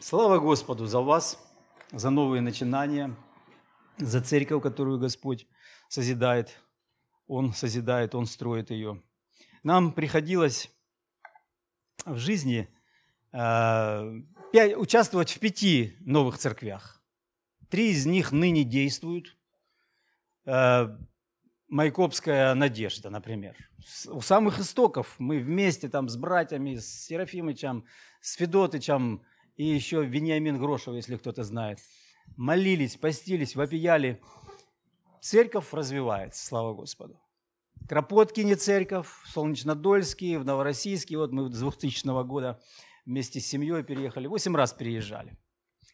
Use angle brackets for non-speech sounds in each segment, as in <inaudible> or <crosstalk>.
Слава Господу за вас, за новые начинания, за церковь, которую Господь созидает. Он созидает, Он строит ее. Нам приходилось в жизни э, участвовать в пяти новых церквях. Три из них ныне действуют. Э, Майкопская надежда, например. У самых истоков мы вместе там с братьями, с Серафимычем, с Федотычем и еще Вениамин Грошев, если кто-то знает, молились, постились, вопияли. Церковь развивается, слава Господу. Кропоткине церковь, Солнечнодольский, в Новороссийске. Вот мы с 2000 года вместе с семьей переехали. Восемь раз переезжали.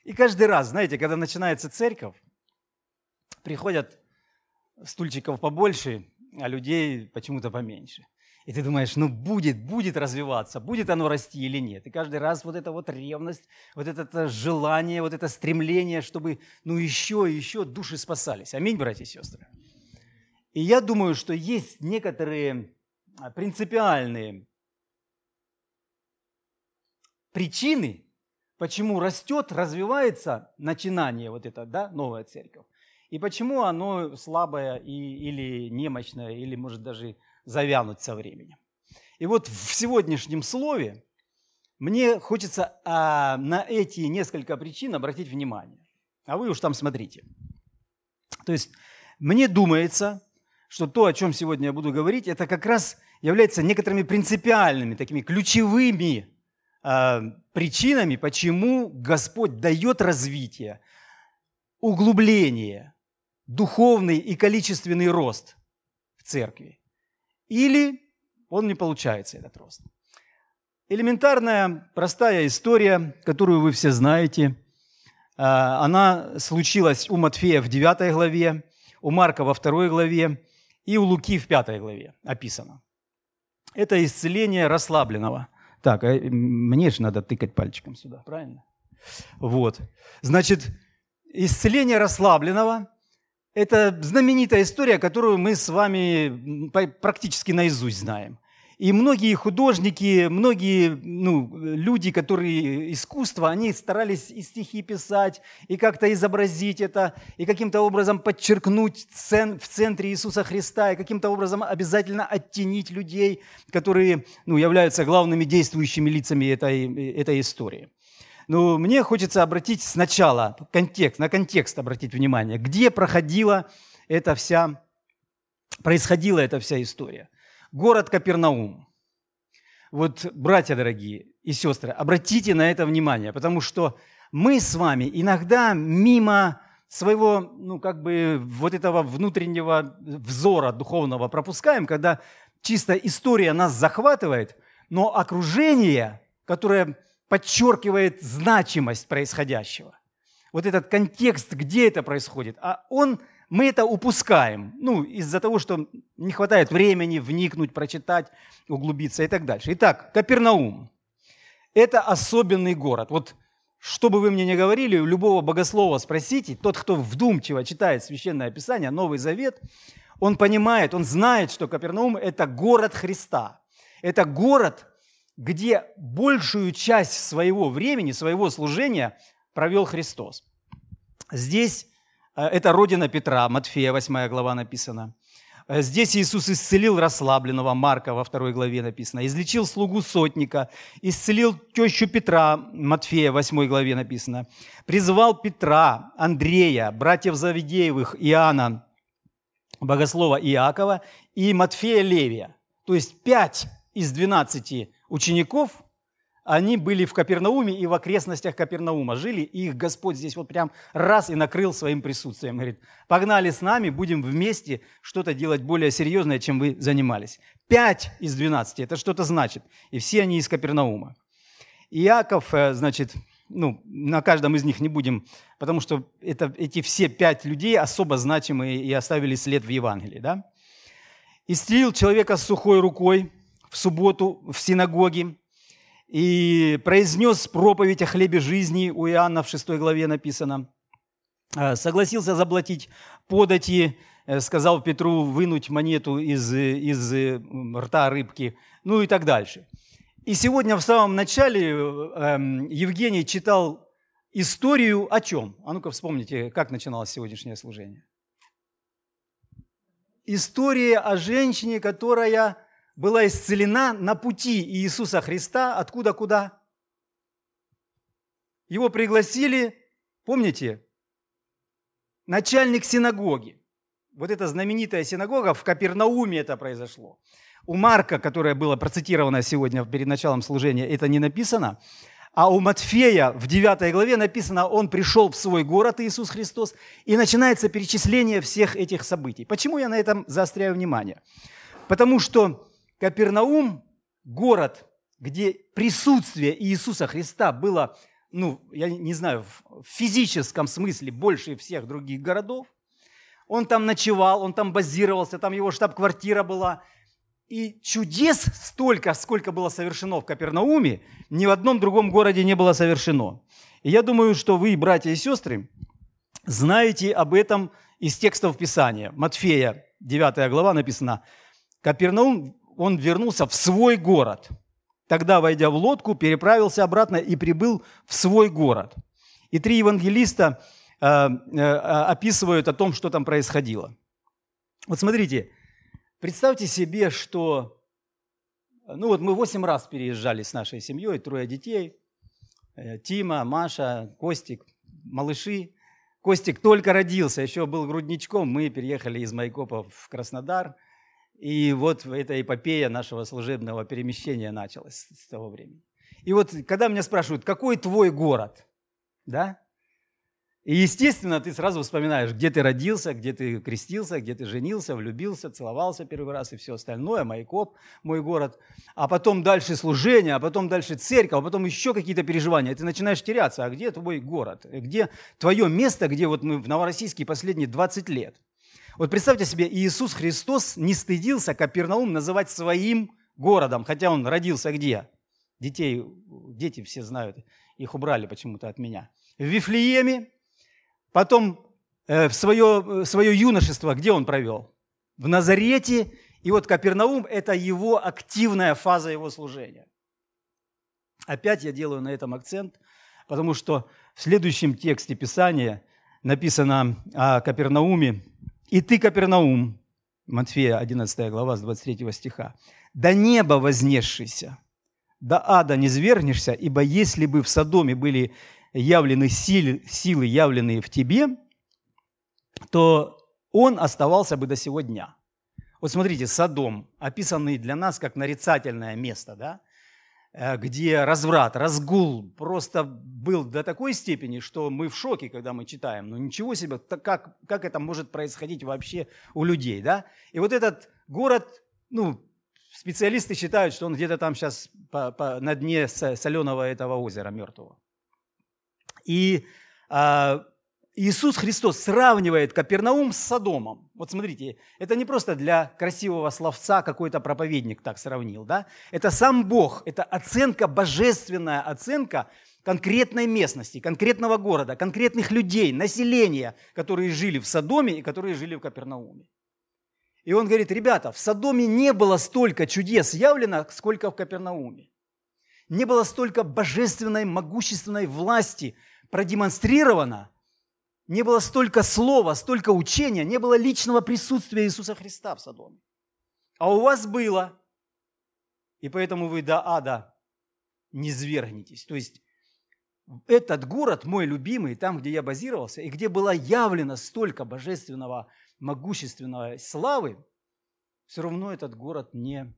И каждый раз, знаете, когда начинается церковь, приходят стульчиков побольше, а людей почему-то поменьше. И ты думаешь, ну будет, будет развиваться, будет оно расти или нет. И каждый раз вот эта вот ревность, вот это желание, вот это стремление, чтобы ну еще и еще души спасались. Аминь, братья и сестры. И я думаю, что есть некоторые а, принципиальные причины, почему растет, развивается начинание вот это, да, новая церковь. И почему оно слабое и, или немощное, или может даже завянуть со временем. И вот в сегодняшнем слове мне хочется а, на эти несколько причин обратить внимание. А вы уж там смотрите. То есть мне думается, что то, о чем сегодня я буду говорить, это как раз является некоторыми принципиальными, такими ключевыми э, причинами, почему Господь дает развитие, углубление, духовный и количественный рост в церкви. Или он не получается, этот рост. Элементарная, простая история, которую вы все знаете. А, она случилась у Матфея в 9 главе, у Марка во 2 главе и у Луки в 5 главе описано. Это исцеление расслабленного. Так, а мне же надо тыкать пальчиком сюда, правильно? Вот. Значит, исцеление расслабленного это знаменитая история, которую мы с вами практически наизусть знаем. И многие художники, многие ну, люди, которые искусство, они старались и стихи писать, и как-то изобразить это, и каким-то образом подчеркнуть цен, в центре Иисуса Христа, и каким-то образом обязательно оттенить людей, которые ну, являются главными действующими лицами этой, этой истории. Но мне хочется обратить сначала контекст, на контекст обратить внимание, где проходила эта вся, происходила эта вся история. Город Капернаум. Вот, братья дорогие и сестры, обратите на это внимание, потому что мы с вами иногда мимо своего, ну, как бы, вот этого внутреннего взора духовного пропускаем, когда чисто история нас захватывает, но окружение, которое подчеркивает значимость происходящего. Вот этот контекст, где это происходит. А он, мы это упускаем, ну, из-за того, что не хватает времени вникнуть, прочитать, углубиться и так дальше. Итак, Капернаум. Это особенный город. Вот что бы вы мне ни говорили, у любого богослова спросите, тот, кто вдумчиво читает Священное Писание, Новый Завет, он понимает, он знает, что Капернаум – это город Христа. Это город, где большую часть своего времени, своего служения провел Христос. Здесь э, это родина Петра, Матфея, 8 глава написано. Э, здесь Иисус исцелил расслабленного, Марка во второй главе написано. Излечил слугу сотника, исцелил тещу Петра, Матфея, 8 главе написано. Призвал Петра, Андрея, братьев Завидеевых, Иоанна, богослова Иакова и Матфея Левия. То есть пять из двенадцати учеников, они были в Капернауме и в окрестностях Капернаума жили, и их Господь здесь вот прям раз и накрыл своим присутствием. Говорит, погнали с нами, будем вместе что-то делать более серьезное, чем вы занимались. Пять из двенадцати, это что-то значит. И все они из Капернаума. Иаков, э, значит, ну, на каждом из них не будем, потому что это, эти все пять людей особо значимые и оставили след в Евангелии, да? Исцелил человека с сухой рукой, в субботу в синагоге и произнес проповедь о хлебе жизни, у Иоанна в 6 главе написано. «Э, согласился заплатить подати, э, сказал Петру вынуть монету из, из рта рыбки, ну и так дальше. И сегодня в самом начале эм, Евгений читал историю о чем? А ну-ка вспомните, как начиналось сегодняшнее служение. История о женщине, которая была исцелена на пути Иисуса Христа. Откуда куда? Его пригласили, помните, начальник синагоги. Вот эта знаменитая синагога, в Капернауме это произошло. У Марка, которое было процитировано сегодня перед началом служения, это не написано. А у Матфея в 9 главе написано, он пришел в свой город, Иисус Христос, и начинается перечисление всех этих событий. Почему я на этом заостряю внимание? Потому что Капернаум – город, где присутствие Иисуса Христа было ну, я не знаю, в физическом смысле больше всех других городов. Он там ночевал, он там базировался, там его штаб-квартира была. И чудес столько, сколько было совершено в Капернауме, ни в одном другом городе не было совершено. И я думаю, что вы, братья и сестры, знаете об этом из текстов Писания. Матфея, 9 глава написано, Капернаум, он вернулся в свой город – Тогда, войдя в лодку, переправился обратно и прибыл в свой город. И три евангелиста э, э, описывают о том, что там происходило. Вот смотрите, представьте себе, что... Ну вот мы восемь раз переезжали с нашей семьей, трое детей. Э, Тима, Маша, Костик, малыши. Костик только родился, еще был грудничком. Мы переехали из Майкопа в Краснодар – и вот эта эпопея нашего служебного перемещения началась с того времени. И вот когда меня спрашивают, какой твой город, да? И, естественно, ты сразу вспоминаешь, где ты родился, где ты крестился, где ты женился, влюбился, целовался первый раз и все остальное, Майкоп, мой город. А потом дальше служение, а потом дальше церковь, а потом еще какие-то переживания. Ты начинаешь теряться, а где твой город? Где твое место, где вот мы в Новороссийске последние 20 лет? Вот представьте себе, Иисус Христос не стыдился Капернаум называть своим городом, хотя он родился где? Детей, дети все знают, их убрали почему-то от меня. В Вифлееме, потом э, в свое, свое юношество, где он провел? В Назарете. И вот Капернаум – это его активная фаза его служения. Опять я делаю на этом акцент, потому что в следующем тексте Писания написано о Капернауме, и ты, Капернаум, Матфея 11 глава с 23 стиха, до неба вознесшийся, до ада не звернешься, ибо если бы в Содоме были явлены силы, силы, явленные в тебе, то он оставался бы до сего дня. Вот смотрите, Содом, описанный для нас как нарицательное место, да? Э, где разврат, разгул просто был до такой степени, что мы в шоке, когда мы читаем. Ну ничего себе, как, как это может происходить вообще у людей, да? И вот этот город, ну, специалисты считают, что он где-то там сейчас по, по, на дне соленого этого озера мертвого. И а, Иисус Христос сравнивает Капернаум с Содомом. Вот смотрите, это не просто для красивого словца какой-то проповедник так сравнил, да? Это сам Бог, это оценка, божественная оценка конкретной местности, конкретного города, конкретных людей, населения, которые жили в Содоме и которые жили в Капернауме. И он говорит, ребята, в Содоме не было столько чудес явлено, сколько в Капернауме. Не было столько божественной, могущественной власти продемонстрировано, не было столько слова, столько учения, не было личного присутствия Иисуса Христа в Содоме. А у вас было. И поэтому вы до ада не свергнетесь. То есть этот город мой любимый, там, где я базировался, и где было явлено столько божественного, могущественного славы, все равно этот город не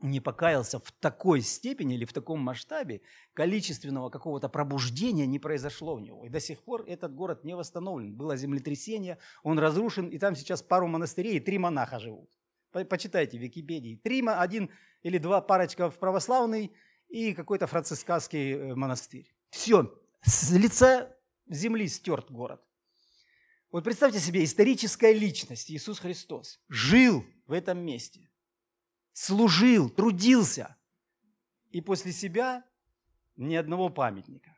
не покаялся в такой степени или в таком масштабе, количественного какого-то пробуждения не произошло в него. И до сих пор этот город не восстановлен. Было землетрясение, он разрушен, и там сейчас пару монастырей и три монаха живут. Почитайте в Википедии. Три, один или два парочка в православный и какой-то францисканский э, монастырь. Все, с лица земли стерт город. Вот представьте себе, историческая личность Иисус Христос жил в этом месте – служил, трудился. И после себя ни одного памятника.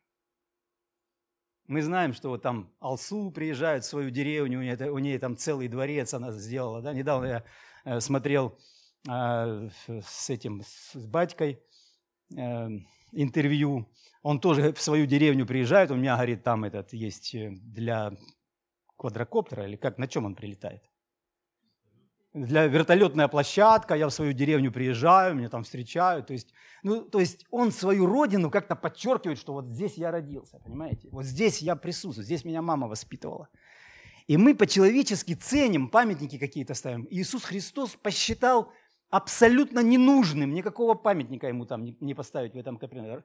Мы знаем, что вот там Алсу приезжает в свою деревню, у нее, у нее там целый дворец она сделала. Да? Недавно я э, смотрел э, с этим, с батькой э, интервью. Он тоже в свою деревню приезжает, у меня, говорит, там этот есть для квадрокоптера, или как, на чем он прилетает? Для вертолетная площадка, я в свою деревню приезжаю, меня там встречают. То есть, ну, то есть он свою родину как-то подчеркивает, что вот здесь я родился, понимаете? Вот здесь я присутствую, здесь меня мама воспитывала. И мы по-человечески ценим, памятники какие-то ставим. Иисус Христос посчитал абсолютно ненужным, никакого памятника ему там не поставить в этом Капернауме.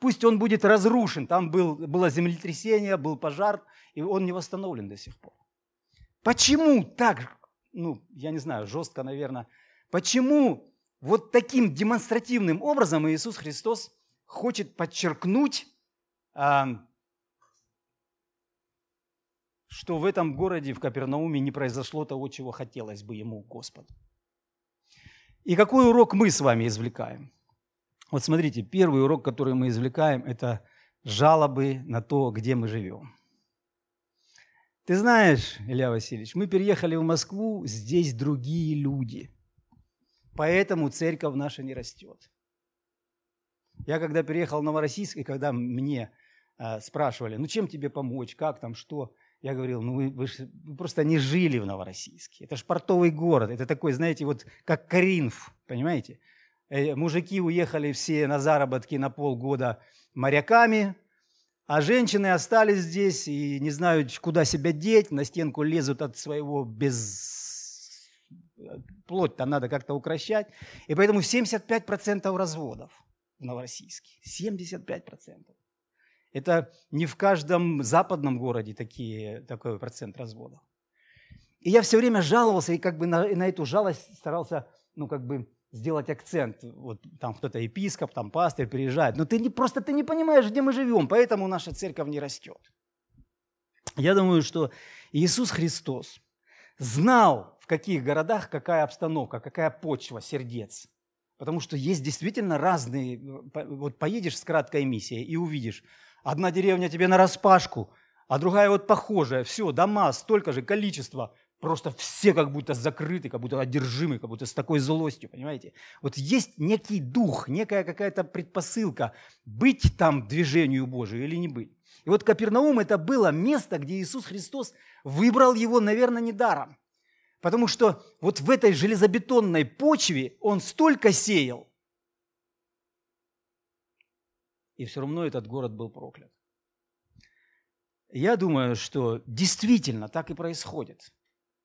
Пусть он будет разрушен, там был, было землетрясение, был пожар, и он не восстановлен до сих пор. Почему так, ну, я не знаю, жестко, наверное, почему вот таким демонстративным образом Иисус Христос хочет подчеркнуть, а, что в этом городе, в Капернауме, не произошло того, чего хотелось бы ему, Господу. И какой урок мы с вами извлекаем? Вот смотрите, первый урок, который мы извлекаем, это жалобы на то, где мы живем. Ты знаешь, Илья Васильевич, мы переехали в Москву, здесь другие люди. Поэтому церковь наша не растет. Я когда переехал в Новороссийск, и когда мне э, спрашивали, ну чем тебе помочь, как там, что, я говорил, ну вы, вы, вы просто не жили в Новороссийске. Это ж портовый город. Это такой, знаете, вот как Каринф, понимаете? Э, мужики уехали все на заработки на полгода моряками, а женщины остались здесь и не знают, куда себя деть, на стенку лезут от своего без... Плоть-то надо как-то укращать. И поэтому 75% разводов в Новороссийске. 75%. Это не в каждом западном городе такие, такой процент разводов. И я все время жаловался, и как бы на, на эту жалость старался, ну, как бы сделать акцент. Вот там кто-то епископ, там пастырь приезжает. Но ты не, просто ты не понимаешь, где мы живем, поэтому наша церковь не растет. Я думаю, что Иисус Христос знал, в каких городах какая обстановка, какая почва сердец. Потому что есть действительно разные... Вот поедешь с краткой миссией и увидишь, Одна деревня тебе на распашку, а другая вот похожая. Все, дома, столько же количество. Просто все как будто закрыты, как будто одержимы, как будто с такой злостью, понимаете? Вот есть некий дух, некая какая-то предпосылка быть там движению Божию или не быть. И вот Капернаум это было место, где Иисус Христос выбрал его, наверное, недаром. Потому что вот в этой железобетонной почве он столько сеял, и все равно этот город был проклят. Я думаю, что действительно так и происходит.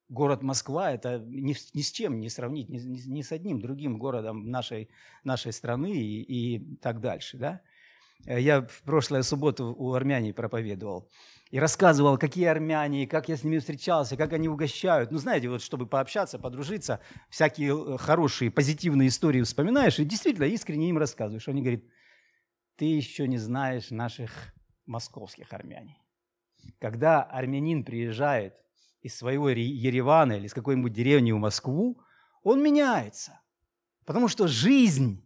Город Москва – это ни, ни с чем не сравнить, ни, ни, ни с одним другим городом нашей, нашей страны и, и так дальше. Да? Я в прошлую субботу у армяне проповедовал и рассказывал, какие армяне, как я с ними встречался, как они угощают. Ну, знаете, вот чтобы пообщаться, подружиться, всякие э, хорошие, позитивные истории вспоминаешь и действительно искренне им рассказываешь. Они говорят, ты еще не знаешь наших московских армяне. Когда армянин приезжает из своего Еревана или из какой-нибудь деревни в Москву, он меняется. Потому что жизнь,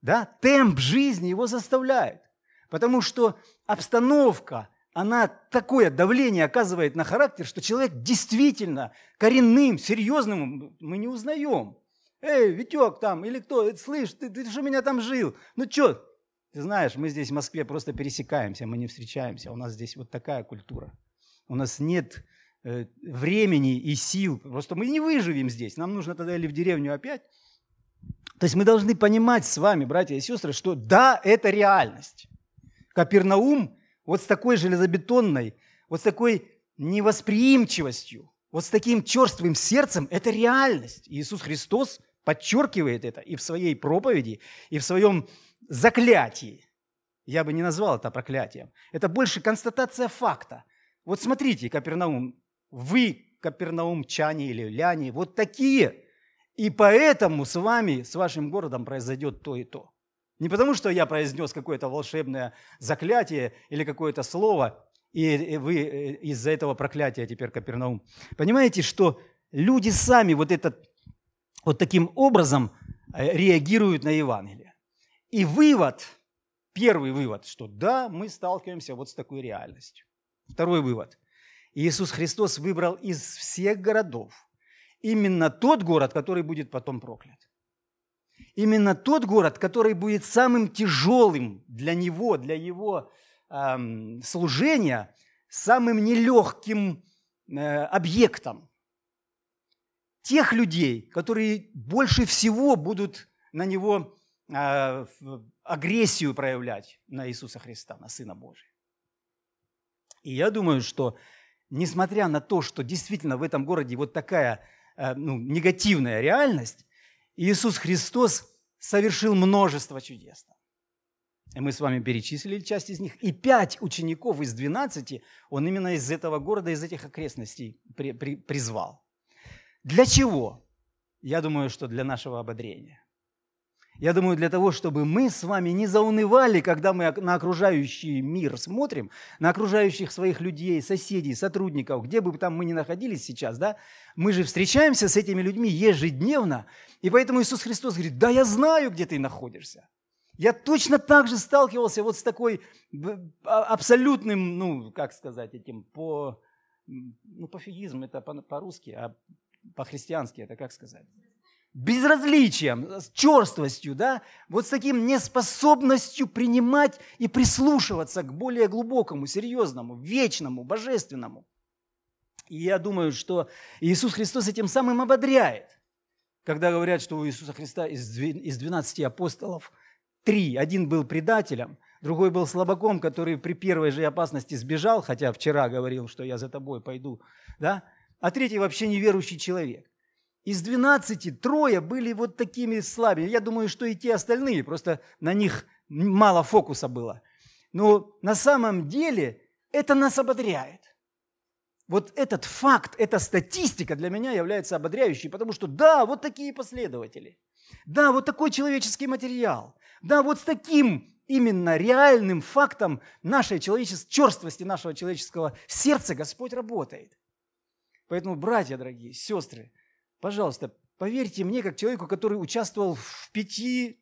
да, темп жизни его заставляет. Потому что обстановка, она такое давление оказывает на характер, что человек действительно коренным, серьезным мы не узнаем. Эй, Витек там, или кто, слышь, ты, ты что меня там жил? Ну что, ты знаешь, мы здесь в Москве просто пересекаемся, мы не встречаемся. У нас здесь вот такая культура. У нас нет э, времени и сил. Просто мы не выживем здесь. Нам нужно тогда или в деревню опять. То есть мы должны понимать с вами, братья и сестры, что да, это реальность. Капернаум вот с такой железобетонной, вот с такой невосприимчивостью, вот с таким черствым сердцем – это реальность. Иисус Христос подчеркивает это и в своей проповеди, и в своем заклятии. Я бы не назвал это проклятием. Это больше констатация факта. Вот смотрите, Капернаум, вы, капернаумчане или ляне, вот такие. И поэтому с вами, с вашим городом произойдет то и то. Не потому, что я произнес какое-то волшебное заклятие или какое-то слово, и вы э, из-за этого проклятия теперь Капернаум. Понимаете, что люди сами вот, этот, вот таким образом э, реагируют на Евангелие. И вывод, первый вывод, что да, мы сталкиваемся вот с такой реальностью. Второй вывод. Иисус Христос выбрал из всех городов именно тот город, который будет потом проклят. именно тот город, который будет самым тяжелым для него, для его эм, служения, самым нелегким э, объектом. Тех людей, которые больше всего будут на него э, агрессию проявлять на Иисуса Христа, на Сына Божия. И я думаю, что несмотря на то, что действительно в этом городе вот такая э, ну, негативная реальность, Иисус Христос совершил множество чудес. И мы с вами перечислили часть из них. И пять учеников из двенадцати он именно из этого города, из этих окрестностей при, при, призвал. Для чего? Я думаю, что для нашего ободрения. Я думаю, для того, чтобы мы с вами не заунывали, когда мы на окружающий мир смотрим, на окружающих своих людей, соседей, сотрудников, где бы там мы ни находились сейчас, да, мы же встречаемся с этими людьми ежедневно, и поэтому Иисус Христос говорит, да, я знаю, где ты находишься. Я точно так же сталкивался вот с такой а, абсолютным, ну, как сказать, этим по, ну, пофигизм, это по-русски, а по-христиански это как сказать? Безразличием, с черствостью, да, вот с таким неспособностью принимать и прислушиваться к более глубокому, серьезному, вечному, божественному. И я думаю, что Иисус Христос этим самым ободряет, когда говорят, что у Иисуса Христа из 12 апостолов три. Один был предателем, другой был слабаком, который при первой же опасности сбежал, хотя вчера говорил, что я за тобой пойду, да? а третий вообще неверующий человек. Из 12 трое были вот такими слабыми. Я думаю, что и те остальные, просто на них мало фокуса было. Но на самом деле это нас ободряет. Вот этот факт, эта статистика для меня является ободряющей, потому что да, вот такие последователи. Да, вот такой человеческий материал. Да, вот с таким именно реальным фактом нашей человеческой черствости, нашего человеческого сердца Господь работает. Поэтому, братья дорогие, сестры, Пожалуйста, поверьте мне, как человеку, который участвовал в пяти,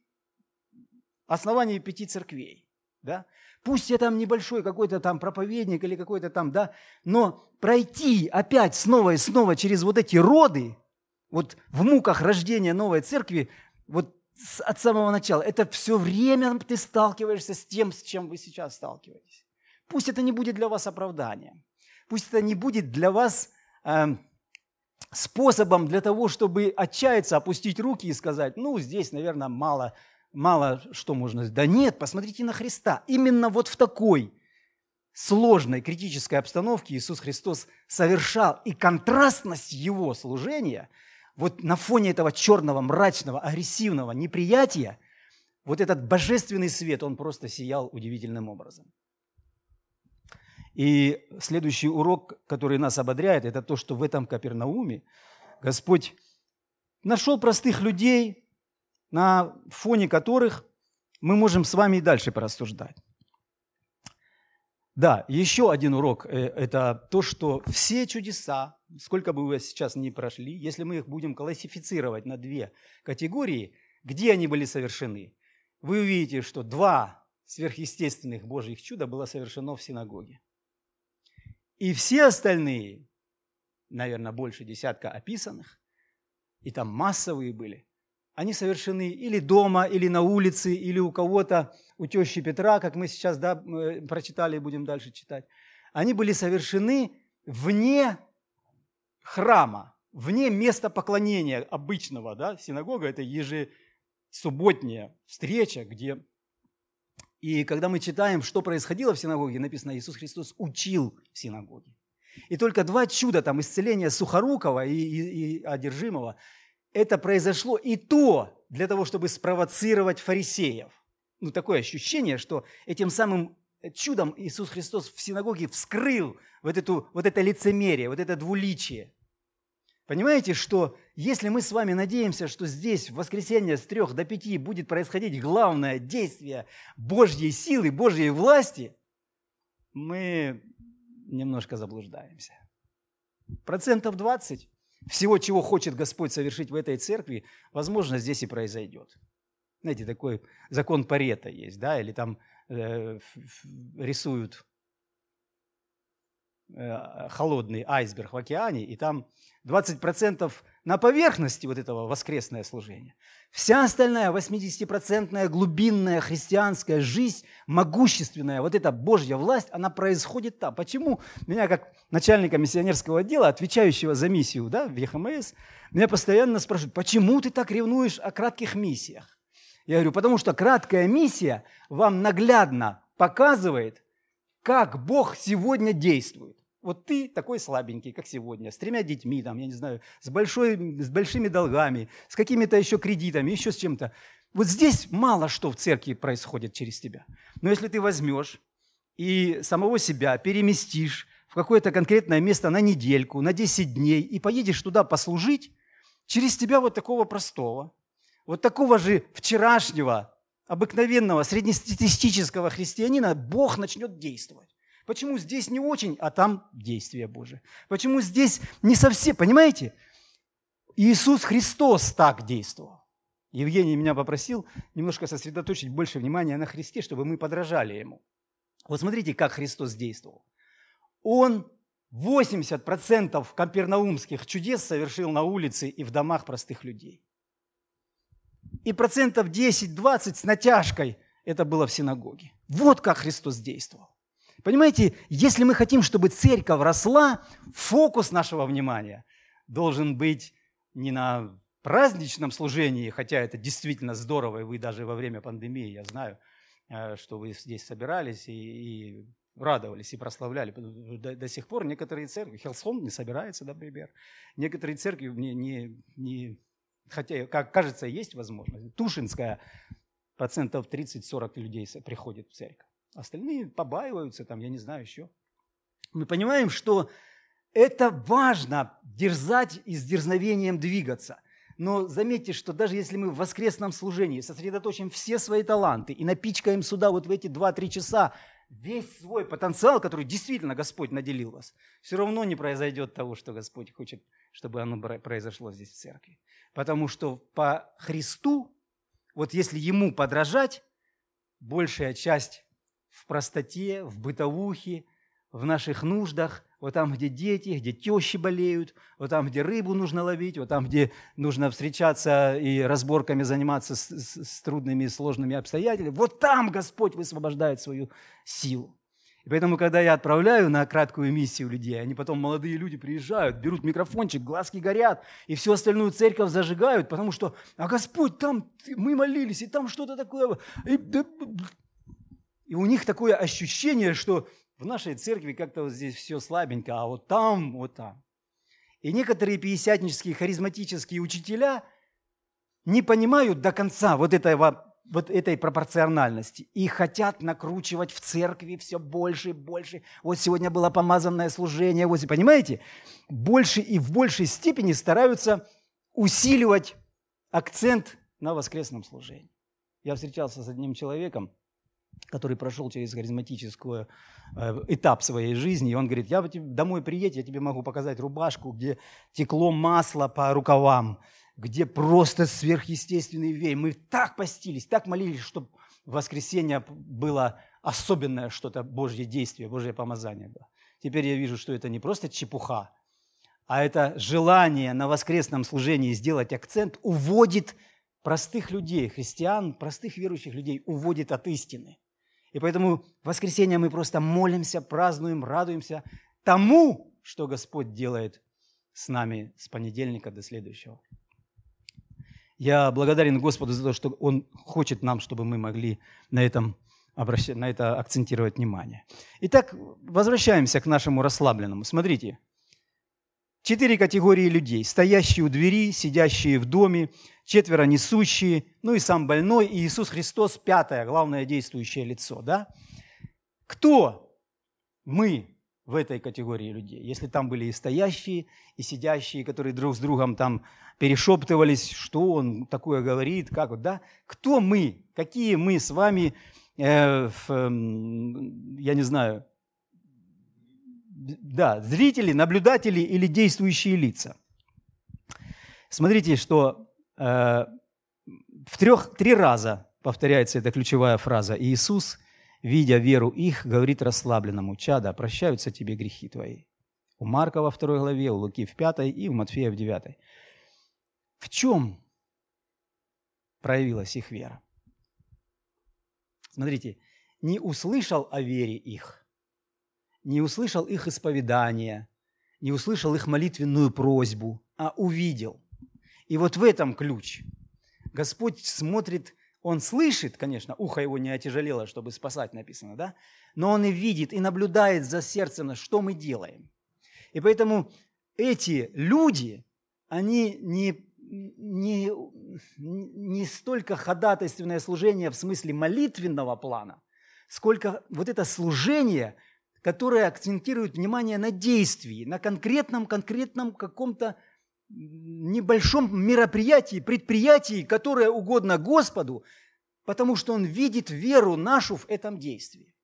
основании пяти церквей. Да? Пусть я там небольшой какой-то там проповедник или какой-то там, да, но пройти опять снова и снова через вот эти роды, вот в муках рождения новой церкви, вот от самого начала, это все время ты сталкиваешься с тем, с чем вы сейчас сталкиваетесь. Пусть это не будет для вас оправданием, пусть это не будет для вас э, способом для того, чтобы отчаяться, опустить руки и сказать, ну, здесь, наверное, мало, мало что можно сделать. Да нет, посмотрите на Христа. Именно вот в такой сложной критической обстановке Иисус Христос совершал. И контрастность Его служения, вот на фоне этого черного, мрачного, агрессивного неприятия, вот этот божественный свет, он просто сиял удивительным образом. И следующий урок, который нас ободряет, это то, что в этом Капернауме Господь нашел простых людей, на фоне которых мы можем с вами и дальше порассуждать. Да, еще один урок э, – это то, что все чудеса, сколько бы вы сейчас ни прошли, если мы их будем классифицировать на две категории, где они были совершены, вы увидите, что два сверхъестественных Божьих чуда было совершено в синагоге. И все остальные, наверное, больше десятка описанных, и там массовые были, они совершены или дома, или на улице, или у кого-то, у тещи Петра, как мы сейчас да, прочитали и будем дальше читать. Они были совершены вне храма, вне места поклонения обычного. Да? Синагога – это ежесубботняя встреча, где и когда мы читаем, что происходило в синагоге, написано, Иисус Христос учил в синагоге. И только два чуда, там исцеление Сухорукова и, и, и одержимого, это произошло и то для того, чтобы спровоцировать фарисеев. Ну, такое ощущение, что этим самым чудом Иисус Христос в синагоге вскрыл вот, эту, вот это лицемерие, вот это двуличие. Понимаете, что если мы с вами надеемся, что здесь в воскресенье с трех до пяти будет происходить главное действие Божьей силы, Божьей власти, мы немножко заблуждаемся. Процентов 20 всего, чего хочет Господь совершить в этой церкви, возможно, здесь и произойдет. Знаете, такой закон Парета есть, да, или там э, рисуют холодный айсберг в океане, и там 20% на поверхности вот этого воскресное служение. Вся остальная 80% глубинная христианская жизнь, могущественная, вот эта Божья власть, она происходит там. Почему меня, как начальника миссионерского отдела, отвечающего за миссию да, в ЕХМС, меня постоянно спрашивают, почему ты так ревнуешь о кратких миссиях? Я говорю, потому что краткая миссия вам наглядно показывает, как Бог сегодня действует. Вот ты такой слабенький, как сегодня, с тремя детьми, там, я не знаю, с, большой, с большими долгами, с какими-то еще кредитами, еще с чем-то. Вот здесь мало что в церкви происходит через тебя. Но если ты возьмешь и самого себя переместишь в какое-то конкретное место на недельку, на 10 дней, и поедешь туда послужить, через тебя вот такого простого, вот такого же вчерашнего, обыкновенного, среднестатистического христианина Бог начнет действовать. Почему здесь не очень, а там действие Божие? Почему здесь не совсем, понимаете? Иисус Христос так действовал. Евгений меня попросил немножко сосредоточить больше внимания на Христе, чтобы мы подражали Ему. Вот смотрите, как Христос действовал. Он 80% капернаумских чудес совершил на улице и в домах простых людей. И процентов 10-20 с натяжкой это было в синагоге. Вот как Христос действовал. Понимаете, если мы хотим, чтобы церковь росла, фокус нашего внимания должен быть не на праздничном служении, хотя это действительно здорово, и вы даже во время пандемии, я знаю, э, что вы здесь собирались и, и радовались и прославляли. До, до сих пор некоторые церкви, Хелсон не собирается, например, некоторые церкви не, не, не хотя, как кажется, есть возможность. Тушинская процентов 30-40 людей приходит в церковь. Остальные побаиваются, там, я не знаю еще. Мы понимаем, что это важно дерзать и с дерзновением двигаться. Но заметьте, что даже если мы в воскресном служении сосредоточим все свои таланты и напичкаем сюда вот в эти 2-3 часа весь свой потенциал, который действительно Господь наделил вас, все равно не произойдет того, что Господь хочет, чтобы оно произошло здесь в церкви. Потому что по Христу, вот если Ему подражать, большая часть в простоте, в бытовухе, в наших нуждах, вот там, где дети, где тещи болеют, вот там, где рыбу нужно ловить, вот там, где нужно встречаться и разборками заниматься с, с, с трудными и сложными обстоятельствами, вот там Господь высвобождает свою силу. И поэтому, когда я отправляю на краткую миссию людей, они потом, молодые люди, приезжают, берут микрофончик, глазки горят, и всю остальную церковь зажигают, потому что, а Господь, там мы молились, и там что-то такое. И, и у них такое ощущение, что в нашей церкви как-то вот здесь все слабенько, а вот там, вот там. И некоторые пятидесятнические харизматические учителя не понимают до конца вот этого вот этой пропорциональности и хотят накручивать в церкви все больше и больше. Вот сегодня было помазанное служение, вот, понимаете? Больше и в большей степени стараются усиливать акцент на воскресном служении. Я встречался с одним человеком, который прошел через харизматическую э, этап своей жизни, и он говорит, я домой приедь, я тебе могу показать рубашку, где текло масло по рукавам, где просто сверхъестественный вей. Мы так постились, так молились, чтобы в воскресенье было особенное что-то, Божье действие, Божье помазание было. Теперь я вижу, что это не просто чепуха, а это желание на воскресном служении сделать акцент уводит простых людей, христиан, простых верующих людей, уводит от истины. И поэтому в воскресенье мы просто молимся, празднуем, радуемся тому, что Господь делает с нами с понедельника до следующего. Я благодарен Господу за то, что Он хочет нам, чтобы мы могли на этом на это акцентировать внимание. Итак, возвращаемся к нашему расслабленному. Смотрите, Четыре категории людей. Стоящие у двери, сидящие в доме, четверо несущие, ну и сам больной, и Иисус Христос, пятое, главное действующее лицо. Да? Кто мы в этой категории людей? Если там были и стоящие, и сидящие, которые друг с другом там перешептывались, что он такое говорит, как вот, да? Кто мы? Какие мы с вами, э, в, э, я не знаю, да, зрители, наблюдатели или действующие лица. Смотрите, что в трех, три раза повторяется эта ключевая фраза. Иисус видя веру их, говорит расслабленному, чада, прощаются тебе грехи твои. У Марка во второй главе, у Луки в пятой и у Матфея в девятой. В чем проявилась их вера? Смотрите, не услышал о вере их, не услышал их исповедания, не услышал их молитвенную просьбу, а увидел. И вот в этом ключ. Господь смотрит, Он слышит, конечно, ухо его не отяжелело, чтобы спасать, написано, да? Но Он и видит, и наблюдает за сердцем, что мы делаем. И поэтому эти люди, они не, не, не столько ходатайственное служение в смысле молитвенного плана, сколько вот это служение, которое акцентирует внимание на действии, на конкретном, конкретном каком-то небольшом мероприятии, предприятии, которое угодно Господу, потому что Он видит веру нашу в этом действии.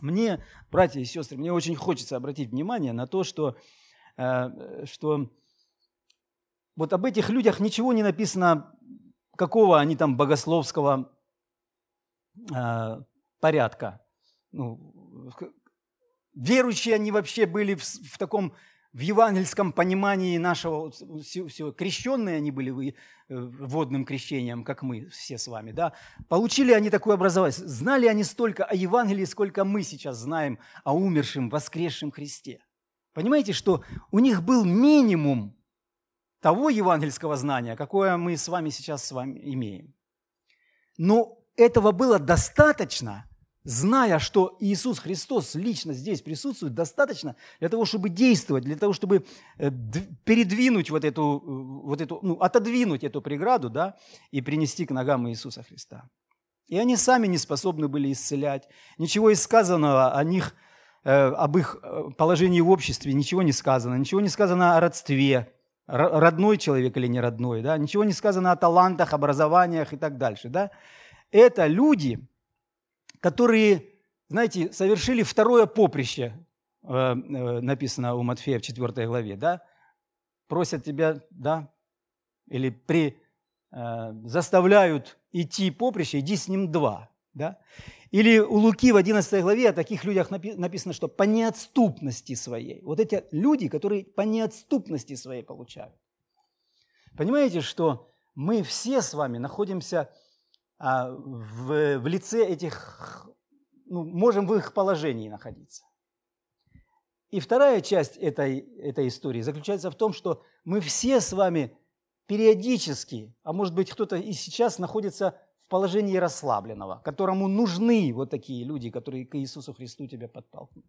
Мне, братья и сестры, мне очень хочется обратить внимание на то, что, э, что вот об этих людях ничего не написано, какого они там богословского э, порядка. Ну, верующие они вообще были в, в таком в евангельском понимании нашего, все, все, крещенные они были э, водным крещением, как мы все с вами, да, получили они такое образование, знали они столько о Евангелии, сколько мы сейчас знаем о умершем, воскресшем Христе. Понимаете, что у них был минимум того евангельского знания, какое мы с вами сейчас с вами имеем. Но этого было достаточно – зная, что Иисус Христос лично здесь присутствует, достаточно для того, чтобы действовать, для того, чтобы э, передвинуть вот эту, э, вот эту ну, отодвинуть эту преграду, да, и принести к ногам Иисуса Христа. И они сами не способны были исцелять. Ничего из сказанного о них, э, об их положении в обществе, ничего не сказано. Ничего не сказано о родстве, родной человек или не родной, да? ничего не сказано о талантах, образованиях и так дальше. Да? Это люди, которые, знаете, совершили второе поприще, э, э, написано у Матфея в 4 главе, да, просят тебя, да, или при, э, заставляют идти поприще, иди с ним два, да. Или у Луки в 11 главе о таких людях написано, что по неотступности своей. Вот эти люди, которые по неотступности своей получают. Понимаете, что мы все с вами находимся а, в, в лице этих, ну, можем в их положении находиться. И вторая часть этой, этой истории заключается в том, что мы все с вами периодически, а может быть кто-то и сейчас находится в положении расслабленного, которому нужны вот такие люди, которые к Иисусу Христу тебя подталкивают.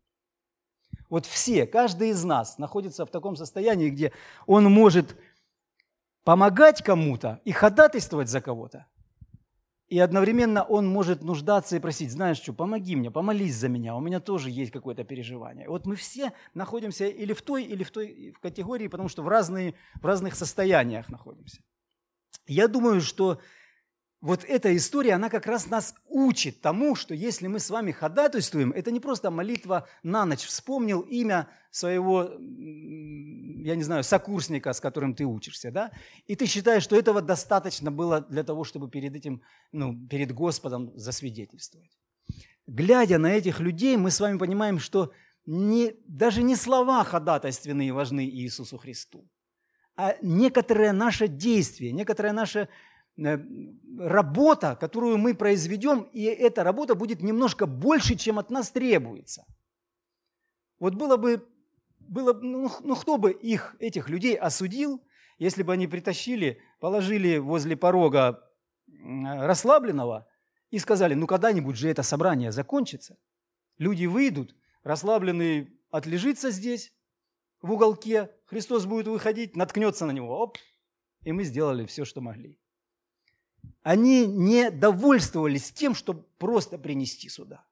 Вот все, каждый из нас находится в таком состоянии, где он может помогать кому-то и ходатайствовать за кого-то, и одновременно он может нуждаться и просить, знаешь что, помоги мне, помолись за меня, у меня тоже есть какое-то переживание. Вот мы все находимся или в той, или в той в категории, потому что в, разные, в разных состояниях находимся. Я думаю, что вот эта история, она как раз нас учит тому, что если мы с вами ходатайствуем, это не просто молитва на ночь, вспомнил имя своего, я не знаю, сокурсника, с которым ты учишься, да, и ты считаешь, что этого достаточно было для того, чтобы перед этим, ну, перед Господом засвидетельствовать. Глядя на этих людей, мы с вами понимаем, что не, даже не слова ходатайственные важны Иисусу Христу, а некоторое наше действие, некоторое наше работа, которую мы произведем, и эта работа будет немножко больше, чем от нас требуется. Вот было бы, было, ну, ну кто бы их, этих людей осудил, если бы они притащили, положили возле порога расслабленного и сказали, ну когда-нибудь же это собрание закончится. Люди выйдут, расслабленный отлежится здесь, в уголке, Христос будет выходить, наткнется на него, оп, и мы сделали все, что могли они не довольствовались тем, чтобы просто принести сюда.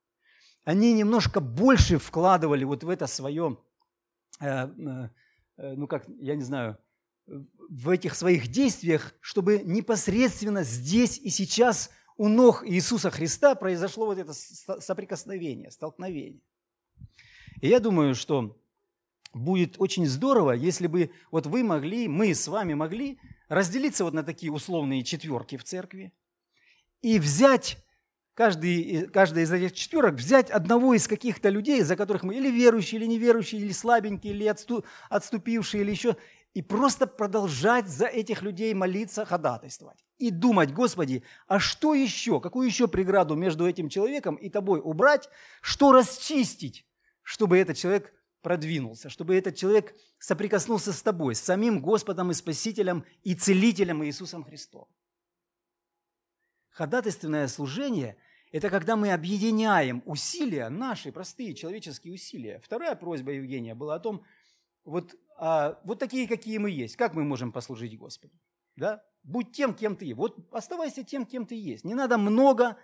Они немножко больше вкладывали вот в это свое, э, э, э, ну как, я не знаю, в этих своих действиях, чтобы непосредственно здесь и сейчас у ног Иисуса Христа произошло вот это соприкосновение, столкновение. И я думаю, что будет очень здорово, если бы вот вы могли, мы с вами могли разделиться вот на такие условные четверки в церкви и взять каждый, каждая из этих четверок взять одного из каких-то людей, за которых мы или верующие, или неверующие, или слабенькие, или отступившие, или еще, и просто продолжать за этих людей молиться, ходатайствовать. И думать, Господи, а что еще, какую еще преграду между этим человеком и тобой убрать, что расчистить, чтобы этот человек продвинулся, чтобы этот человек соприкоснулся с тобой, с самим Господом и Спасителем и Целителем Иисусом Христом. Ходатайственное служение – это когда мы объединяем усилия, наши простые человеческие усилия. Вторая просьба Евгения была о том, вот, а, вот такие, какие мы есть, как мы можем послужить Господу. Да? Будь тем, кем ты есть. Вот оставайся тем, кем ты есть. Не надо много,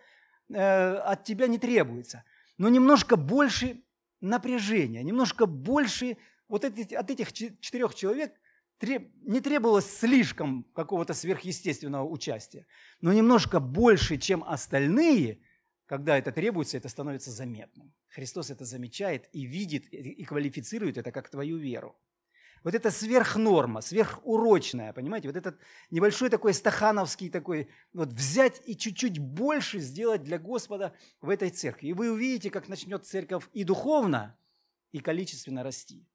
э, от тебя не требуется. Но немножко больше напряжения, немножко больше вот от этих четырех человек не требовалось слишком какого-то сверхъестественного участия, но немножко больше, чем остальные, когда это требуется, это становится заметным. Христос это замечает и видит, и квалифицирует это как твою веру. Вот это сверхнорма, сверхурочная, понимаете? Вот этот небольшой такой стахановский такой, вот взять и чуть-чуть больше сделать для Господа в этой церкви. И вы увидите, как начнет церковь и духовно, и количественно расти.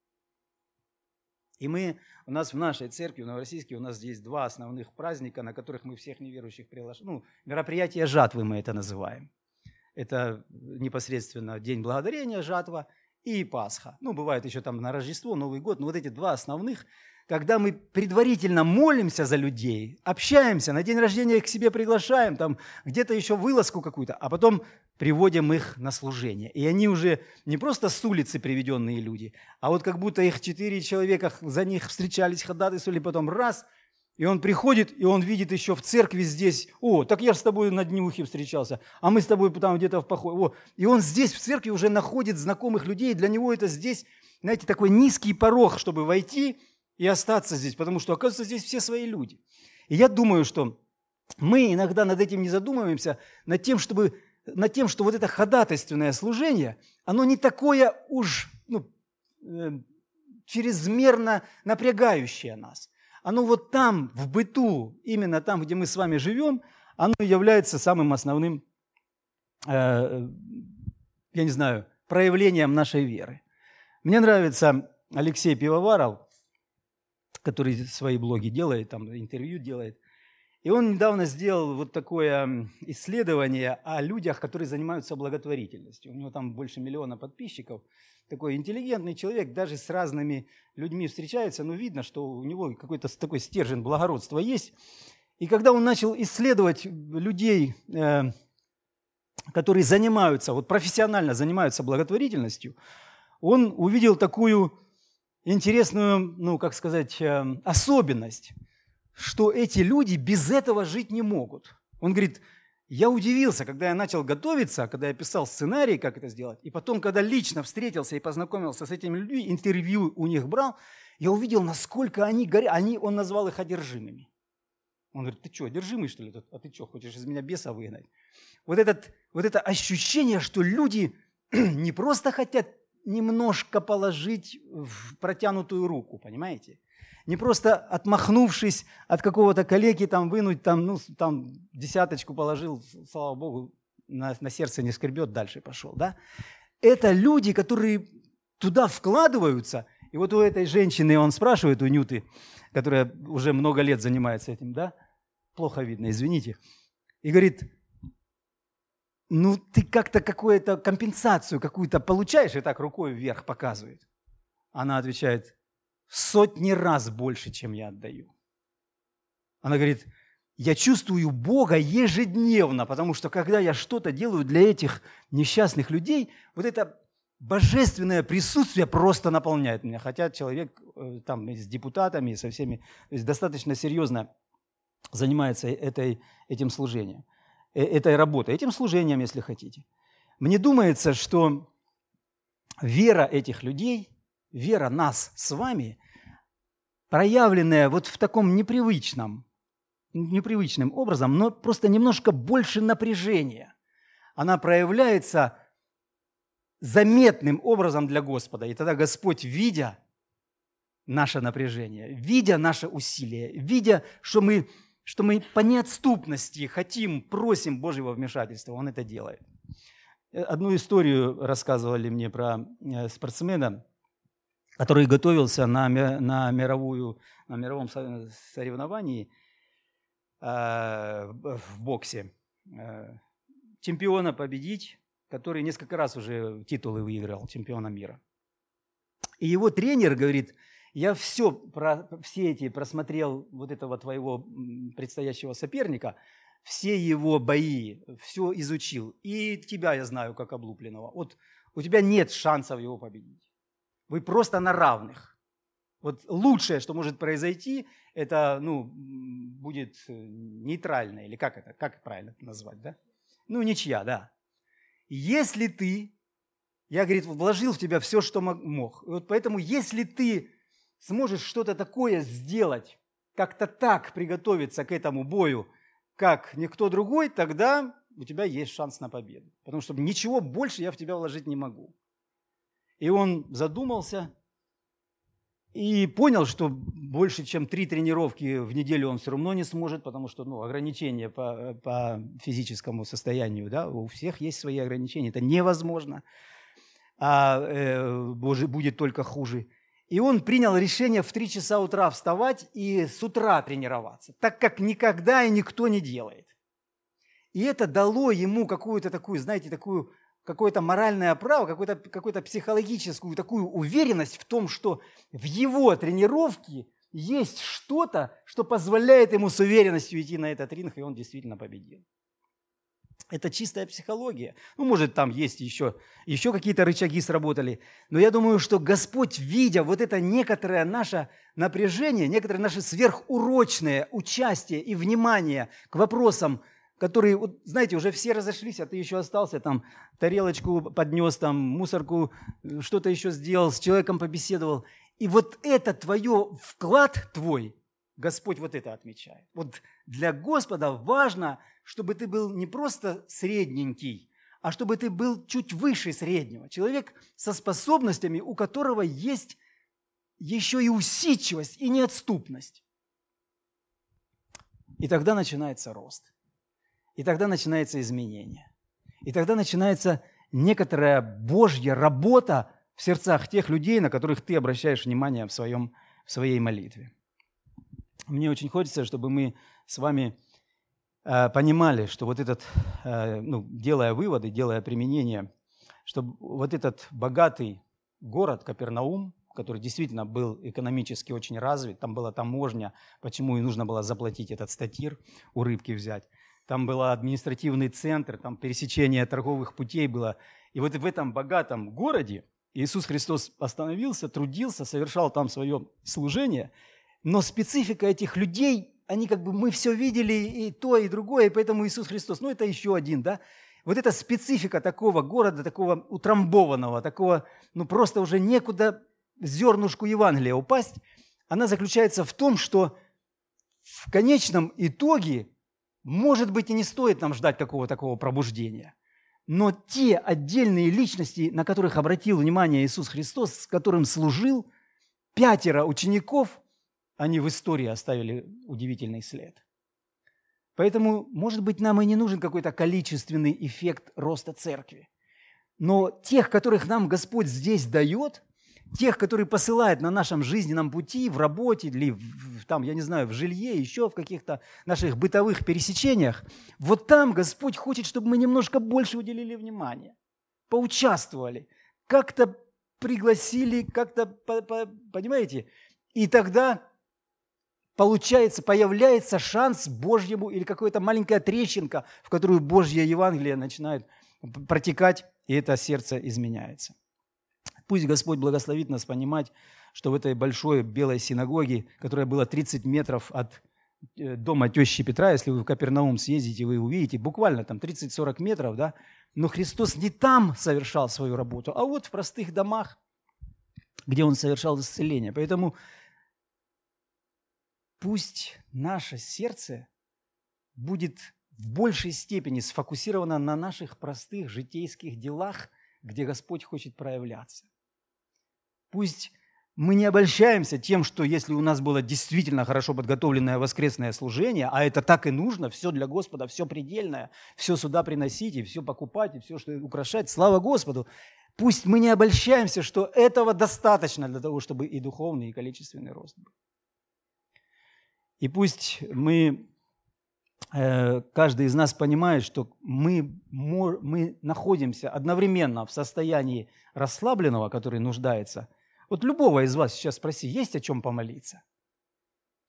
И мы, у нас в нашей церкви, в Новороссийске, у нас здесь два основных праздника, на которых мы всех неверующих приглашаем. Ну, мероприятие жатвы мы это называем. Это непосредственно День Благодарения, жатва – и Пасха. Ну, бывает еще там на Рождество, Новый год, но вот эти два основных, когда мы предварительно молимся за людей, общаемся, на день рождения их к себе приглашаем, там где-то еще вылазку какую-то, а потом приводим их на служение. И они уже не просто с улицы приведенные люди, а вот как будто их четыре человека за них встречались, ходатайствовали, потом раз – и он приходит, и он видит еще в церкви здесь, о, так я с тобой на днюхе встречался, а мы с тобой там где-то в походе. О, и он здесь в церкви уже находит знакомых людей, для него это здесь, знаете, такой низкий порог, чтобы войти и остаться здесь, потому что, оказывается, здесь все свои люди. И я думаю, что мы иногда над этим не задумываемся, над тем, чтобы, над тем что вот это ходатайственное служение, оно не такое уж ну, э, чрезмерно напрягающее нас оно вот там, в быту, именно там, где мы с вами живем, оно является самым основным, э, я не знаю, проявлением нашей веры. Мне нравится Алексей Пивоваров, который свои блоги делает, там интервью делает. И он недавно сделал вот такое исследование о людях, которые занимаются благотворительностью. У него там больше миллиона подписчиков. Такой интеллигентный человек, даже с разными людьми встречается, но видно, что у него какой-то такой стержень благородства есть. И когда он начал исследовать людей, э, которые занимаются, вот профессионально занимаются благотворительностью, он увидел такую интересную, ну, как сказать, э, особенность – что эти люди без этого жить не могут. Он говорит, я удивился, когда я начал готовиться, когда я писал сценарий, как это сделать, и потом, когда лично встретился и познакомился с этими людьми, интервью у них брал, я увидел, насколько они горят. Они, он назвал их одержимыми. Он говорит, ты что, одержимый, что ли? А ты что, хочешь из меня беса выгнать? Вот, этот, вот это ощущение, что люди <clears throat> не просто хотят немножко положить в протянутую руку, понимаете? Не просто отмахнувшись от какого-то коллеги, там вынуть, там, ну, там десяточку положил, слава Богу, на, на сердце не скребет, дальше пошел. Да? Это люди, которые туда вкладываются. И вот у этой женщины, он спрашивает, у Нюты, которая уже много лет занимается этим, да? Плохо видно, извините. И говорит, ну ты как-то какую-то компенсацию какую-то получаешь, и так рукой вверх показывает. Она отвечает, сотни раз больше, чем я отдаю. Она говорит, я чувствую Бога ежедневно, потому что когда я что-то делаю для этих несчастных людей, вот это божественное присутствие просто наполняет меня. Хотя человек э, там с депутатами, со всеми, то есть достаточно серьезно занимается этой, этим служением, э, этой работой, этим служением, если хотите. Мне думается, что вера этих людей, вера нас с вами проявленная вот в таком непривычном, непривычным образом, но просто немножко больше напряжения. Она проявляется заметным образом для Господа. И тогда Господь, видя наше напряжение, видя наше усилие, видя, что мы что мы по неотступности хотим, просим Божьего вмешательства, Он это делает. Э, одну историю рассказывали мне про э, спортсмена, который готовился на, на, мировую, на мировом соревновании э, в боксе. Чемпиона победить, который несколько раз уже титулы выиграл, чемпиона мира. И его тренер говорит, я все, про, все эти просмотрел вот этого твоего предстоящего соперника, все его бои, все изучил. И тебя я знаю как облупленного. Вот у тебя нет шансов его победить. Вы просто на равных. Вот лучшее, что может произойти, это ну, будет нейтрально, или как это, как правильно это назвать, да? Ну, ничья, да. Если ты, я, говорит, вложил в тебя все, что мог. И вот поэтому, если ты сможешь что-то такое сделать, как-то так приготовиться к этому бою, как никто другой, тогда у тебя есть шанс на победу. Потому что ничего больше я в тебя вложить не могу. И он задумался и понял, что больше, чем три тренировки в неделю он все равно не сможет, потому что ну, ограничения по, по физическому состоянию, да, у всех есть свои ограничения, это невозможно, а э, будет только хуже. И он принял решение в 3 часа утра вставать и с утра тренироваться, так как никогда и никто не делает. И это дало ему какую-то такую, знаете, такую какое-то моральное право, какую-то какую психологическую такую уверенность в том, что в его тренировке есть что-то, что позволяет ему с уверенностью идти на этот ринг, и он действительно победил. Это чистая психология. Ну, может, там есть еще, еще какие-то рычаги сработали. Но я думаю, что Господь, видя вот это некоторое наше напряжение, некоторое наше сверхурочное участие и внимание к вопросам, которые, вот, знаете, уже все разошлись, а ты еще остался, там, тарелочку поднес, там, мусорку, что-то еще сделал, с человеком побеседовал. И вот это твое, вклад твой, Господь вот это отмечает. Вот для Господа важно – чтобы ты был не просто средненький, а чтобы ты был чуть выше среднего. Человек со способностями, у которого есть еще и усидчивость, и неотступность. И тогда начинается рост. И тогда начинается изменение. И тогда начинается некоторая Божья работа в сердцах тех людей, на которых ты обращаешь внимание в, своем, в своей молитве. Мне очень хочется, чтобы мы с вами Э, понимали, что вот этот, э, ну, делая выводы, делая применение, что вот этот богатый город Капернаум, который действительно был экономически очень развит, там была таможня, почему и нужно было заплатить этот статир, у рыбки взять. Там был административный центр, там пересечение торговых путей было. И вот в этом богатом городе Иисус Христос остановился, трудился, совершал там свое служение, но специфика этих людей они как бы, мы все видели и то, и другое, и поэтому Иисус Христос, ну это еще один, да, вот эта специфика такого города, такого утрамбованного, такого, ну просто уже некуда зернушку Евангелия упасть, она заключается в том, что в конечном итоге, может быть, и не стоит нам ждать какого такого пробуждения. Но те отдельные личности, на которых обратил внимание Иисус Христос, с которым служил, пятеро учеников – они в истории оставили удивительный след. Поэтому, может быть, нам и не нужен какой-то количественный эффект роста церкви. Но тех, которых нам Господь здесь дает, тех, которые посылает на нашем жизненном пути, в работе или в, там, я не знаю, в жилье, еще в каких-то наших бытовых пересечениях, вот там Господь хочет, чтобы мы немножко больше уделили внимания, поучаствовали, как-то пригласили, как-то, понимаете? И тогда получается, появляется шанс Божьему или какая-то маленькая трещинка, в которую Божье Евангелие начинает протекать, и это сердце изменяется. Пусть Господь благословит нас понимать, что в этой большой белой синагоге, которая была 30 метров от э, дома тещи Петра, если вы в Капернаум съездите, вы увидите, буквально там 30-40 метров, да, но Христос не там совершал свою работу, а вот в простых домах, где Он совершал исцеление. Поэтому пусть наше сердце будет в большей степени сфокусировано на наших простых житейских делах, где Господь хочет проявляться. Пусть мы не обольщаемся тем, что если у нас было действительно хорошо подготовленное воскресное служение, а это так и нужно, все для Господа, все предельное, все сюда приносить, и все покупать, и все, что украшать, слава Господу. Пусть мы не обольщаемся, что этого достаточно для того, чтобы и духовный, и количественный рост был. И пусть мы, э, каждый из нас понимает, что мы, мы находимся одновременно в состоянии расслабленного, который нуждается – вот любого из вас сейчас спроси, есть о чем помолиться?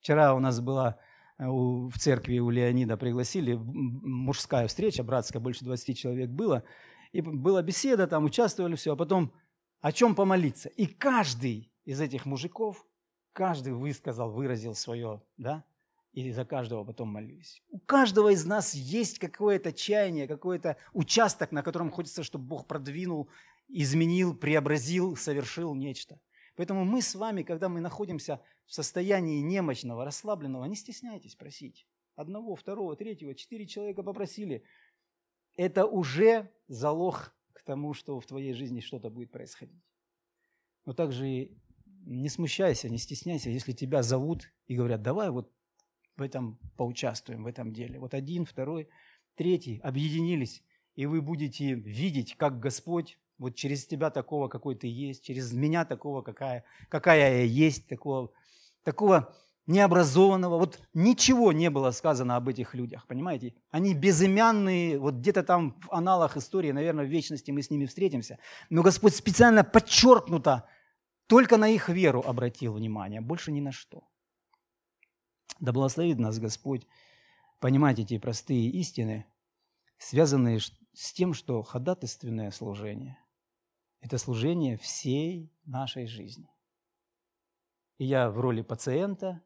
Вчера у нас была э, в церкви у Леонида пригласили, мужская встреча, братская, больше 20 человек было, и была беседа, там участвовали все, а потом о чем помолиться. И каждый из этих мужиков, каждый высказал, выразил свое, да, и за каждого потом молились. У каждого из нас есть какое-то чаяние, какой-то участок, на котором хочется, чтобы Бог продвинул, изменил, преобразил, совершил нечто. Поэтому мы с вами, когда мы находимся в состоянии немощного, расслабленного, не стесняйтесь просить. Одного, второго, третьего, четыре человека попросили. Это уже залог к тому, что в твоей жизни что-то будет происходить. Но также не смущайся, не стесняйся, если тебя зовут и говорят, давай вот в этом поучаствуем, в этом деле. Вот один, второй, третий объединились, и вы будете видеть, как Господь вот через тебя такого, какой ты есть, через меня такого, какая, какая я есть, такого, такого необразованного. Вот ничего не было сказано об этих людях, понимаете? Они безымянные, вот где-то там в аналах истории, наверное, в вечности мы с ними встретимся. Но Господь специально подчеркнуто только на их веру обратил внимание, больше ни на что. Да благословит нас Господь понимать эти простые истины, связанные с тем, что ходатайственное служение это служение всей нашей жизни. И я в роли пациента,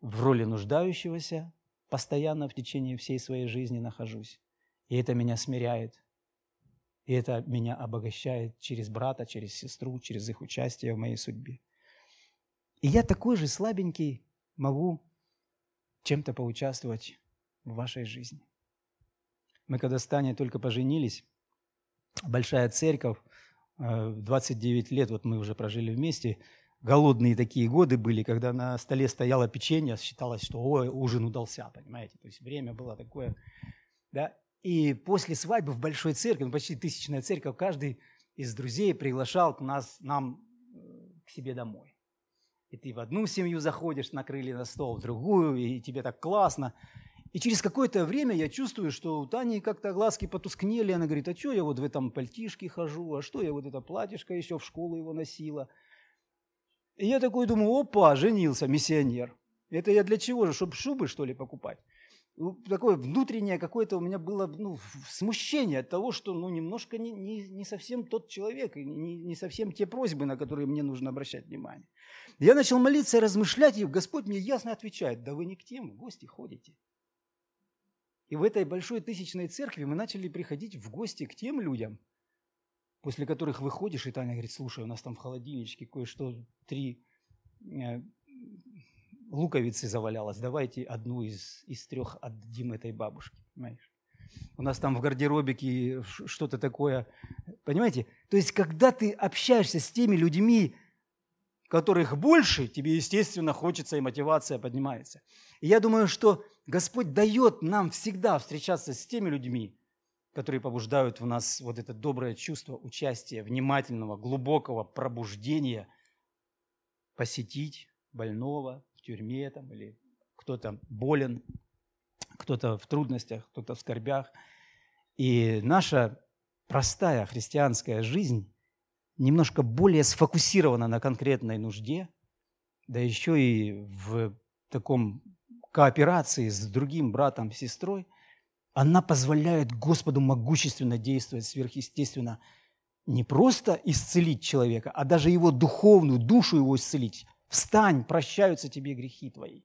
в роли нуждающегося постоянно в течение всей своей жизни нахожусь. И это меня смиряет. И это меня обогащает через брата, через сестру, через их участие в моей судьбе. И я такой же слабенький могу чем-то поучаствовать в вашей жизни. Мы когда с Таней только поженились, большая церковь, 29 э, лет вот мы уже прожили вместе, голодные такие годы были, когда на столе стояло печенье, считалось, что ой, ужин удался, понимаете, то есть время было такое, да, и после свадьбы в большой церкви, ну, почти тысячная церковь, каждый из друзей приглашал к нас, нам э, к себе домой. И ты в одну семью заходишь, накрыли на стол, в другую, и тебе так классно. И через какое-то время я чувствую, что у Тани как-то глазки потускнели. Она говорит, а что я вот в этом пальтишке хожу, а что я вот это платьишко еще в школу его носила. И я такой думаю, опа, женился, миссионер. Это я для чего же, чтобы шубы, что ли, покупать? Такое внутреннее какое-то у меня было ну, смущение от того, что ну, немножко не, не, не совсем тот человек, не, не совсем те просьбы, на которые мне нужно обращать внимание. Я начал молиться и размышлять, и Господь мне ясно отвечает, да вы не к тем в гости ходите. И в этой большой тысячной церкви мы начали приходить в гости к тем людям, после которых выходишь, и Таня говорит, слушай, у нас там в холодильничке кое-что, три э, луковицы завалялось, давайте одну из, из трех отдадим этой бабушке, понимаешь? У нас там в гардеробике что-то такое, понимаете? То есть, когда ты общаешься с теми людьми, которых больше, тебе, естественно, хочется и мотивация поднимается. И я думаю, что Господь дает нам всегда встречаться с теми людьми, которые побуждают в нас вот это доброе чувство участия, внимательного, глубокого пробуждения, посетить больного в тюрьме там, или кто-то болен, кто-то в трудностях, кто-то в скорбях. И наша простая христианская жизнь немножко более сфокусирована на конкретной нужде, да еще и в таком кооперации с другим братом, сестрой, она позволяет Господу могущественно действовать сверхъестественно, не просто исцелить человека, а даже его духовную, душу его исцелить. Встань, прощаются тебе грехи твои.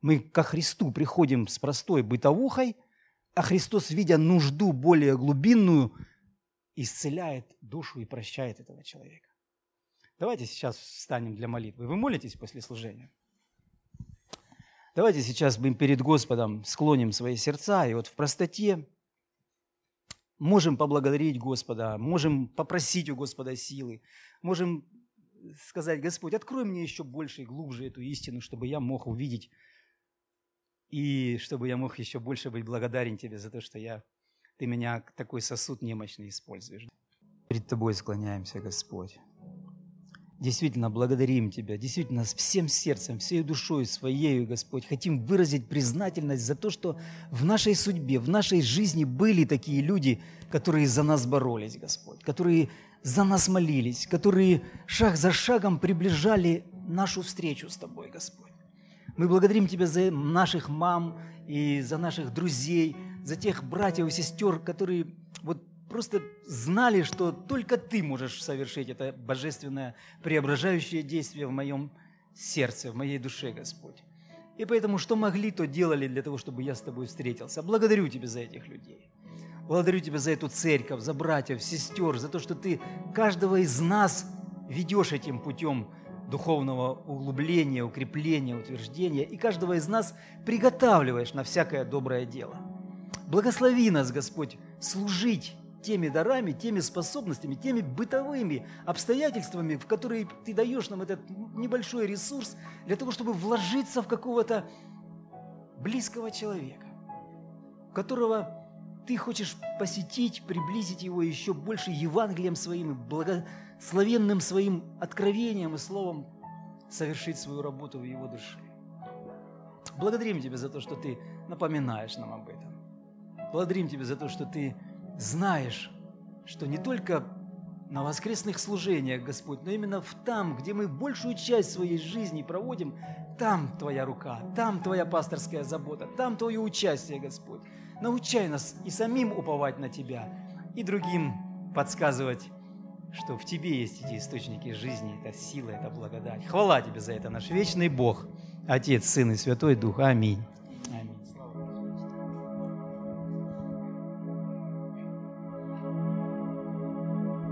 Мы ко Христу приходим с простой бытовухой, а Христос, видя нужду более глубинную, исцеляет душу и прощает этого человека. Давайте сейчас встанем для молитвы. Вы молитесь после служения? Давайте сейчас мы перед Господом склоним свои сердца, и вот в простоте можем поблагодарить Господа, можем попросить у Господа силы, можем сказать, Господь, открой мне еще больше и глубже эту истину, чтобы я мог увидеть и чтобы я мог еще больше быть благодарен Тебе за то, что я, Ты меня такой сосуд немощный используешь. Перед Тобой склоняемся, Господь. Действительно, благодарим Тебя, действительно, всем сердцем, всей душой своей, Господь, хотим выразить признательность за то, что в нашей судьбе, в нашей жизни были такие люди, которые за нас боролись, Господь, которые за нас молились, которые шаг за шагом приближали нашу встречу с Тобой, Господь. Мы благодарим Тебя за наших мам и за наших друзей, за тех братьев и сестер, которые вот просто знали, что только Ты можешь совершить это божественное преображающее действие в моем сердце, в моей душе, Господь. И поэтому, что могли, то делали для того, чтобы я с Тобой встретился. Благодарю Тебя за этих людей. Благодарю Тебя за эту церковь, за братьев, сестер, за то, что Ты каждого из нас ведешь этим путем духовного углубления, укрепления, утверждения, и каждого из нас приготавливаешь на всякое доброе дело. Благослови нас, Господь, служить теми дарами, теми способностями, теми бытовыми обстоятельствами, в которые Ты даешь нам этот небольшой ресурс для того, чтобы вложиться в какого-то близкого человека, которого ты хочешь посетить, приблизить его еще больше Евангелием своим, благословенным своим откровением и словом совершить свою работу в его душе. Благодарим Тебя за то, что Ты напоминаешь нам об этом. Благодарим Тебя за то, что Ты знаешь, что не только на воскресных служениях, Господь, но именно в там, где мы большую часть своей жизни проводим, там Твоя рука, там Твоя пасторская забота, там Твое участие, Господь. Научай нас и самим уповать на Тебя, и другим подсказывать, что в Тебе есть эти источники жизни, это сила, это благодать. Хвала Тебе за это, наш вечный Бог, Отец, Сын и Святой Дух. Аминь.